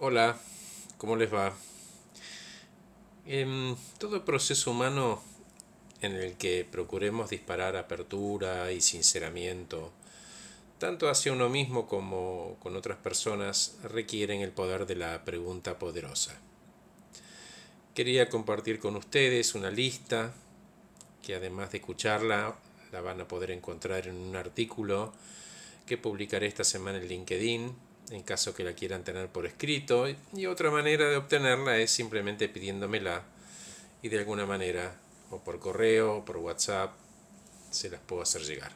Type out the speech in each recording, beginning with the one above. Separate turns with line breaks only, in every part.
Hola, ¿cómo les va? En todo proceso humano en el que procuremos disparar apertura y sinceramiento, tanto hacia uno mismo como con otras personas, requieren el poder de la pregunta poderosa. Quería compartir con ustedes una lista que además de escucharla, la van a poder encontrar en un artículo que publicaré esta semana en LinkedIn en caso que la quieran tener por escrito. Y otra manera de obtenerla es simplemente pidiéndomela y de alguna manera, o por correo, o por WhatsApp, se las puedo hacer llegar.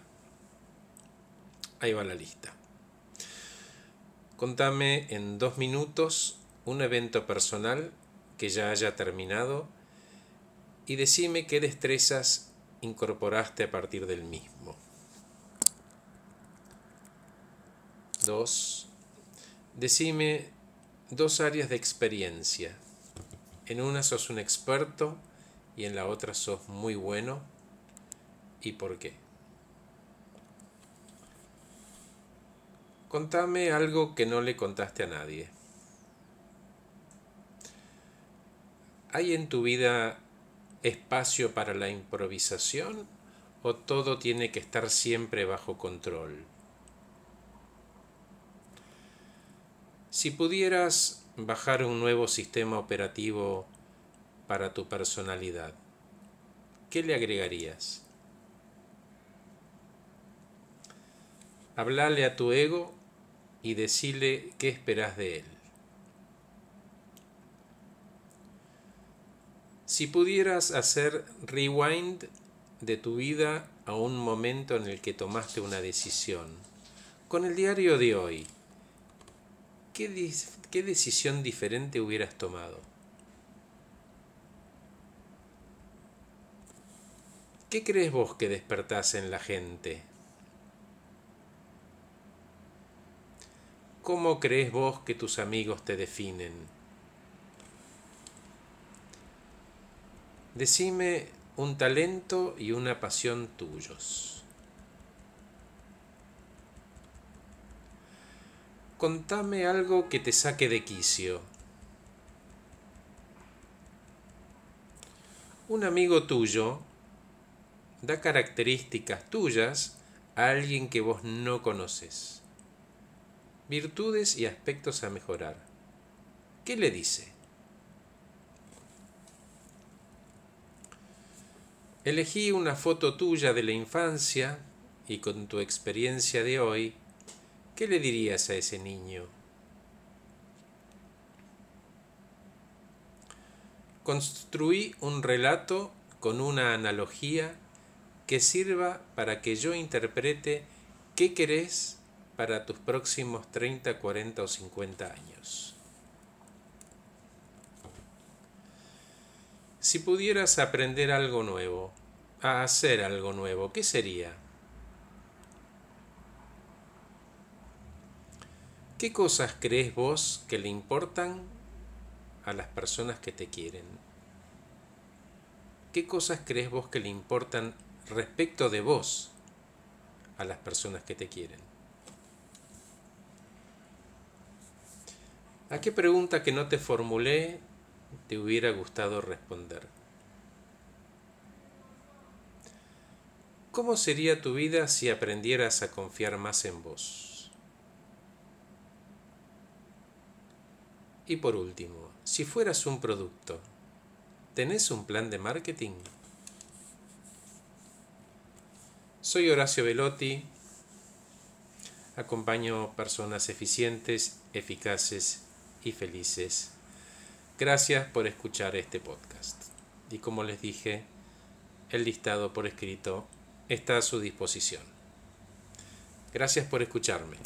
Ahí va la lista. Contame en dos minutos un evento personal que ya haya terminado y decime qué destrezas incorporaste a partir del mismo. Dos. Decime dos áreas de experiencia. En una sos un experto y en la otra sos muy bueno. ¿Y por qué? Contame algo que no le contaste a nadie. ¿Hay en tu vida espacio para la improvisación o todo tiene que estar siempre bajo control? Si pudieras bajar un nuevo sistema operativo para tu personalidad, ¿qué le agregarías? Hablale a tu ego y decile qué esperas de él. Si pudieras hacer rewind de tu vida a un momento en el que tomaste una decisión, con el diario de hoy, ¿qué, qué decisión diferente hubieras tomado? ¿Qué crees vos que despertás en la gente? ¿Cómo crees vos que tus amigos te definen? Decime un talento y una pasión tuyos. Contame algo que te saque de quicio. Un amigo tuyo da características tuyas a alguien que vos no conoces. Virtudes y aspectos a mejorar. ¿Qué le dice? Elegí una foto tuya de la infancia y con tu experiencia de hoy ¿Qué le dirías a ese niño? Construí un relato con una analogía que sirva para que yo interprete qué querés para tus próximos 30, 40 o 50 años. Si pudieras aprender algo nuevo, a hacer algo nuevo, ¿qué sería? ¿Qué cosas crees vos que le importan a las personas que te quieren? ¿Qué cosas crees vos que le importan respecto de vos a las personas que te quieren? ¿A qué pregunta que no te formulé te hubiera gustado responder? ¿Cómo sería tu vida si aprendieras a confiar más en vos? Y por último, si fueras un producto, ¿tenés un plan de marketing? Soy Horacio Velotti, acompaño personas eficientes, eficaces y felices. Gracias por escuchar este podcast. Y como les dije, el listado por escrito está a su disposición. Gracias por escucharme.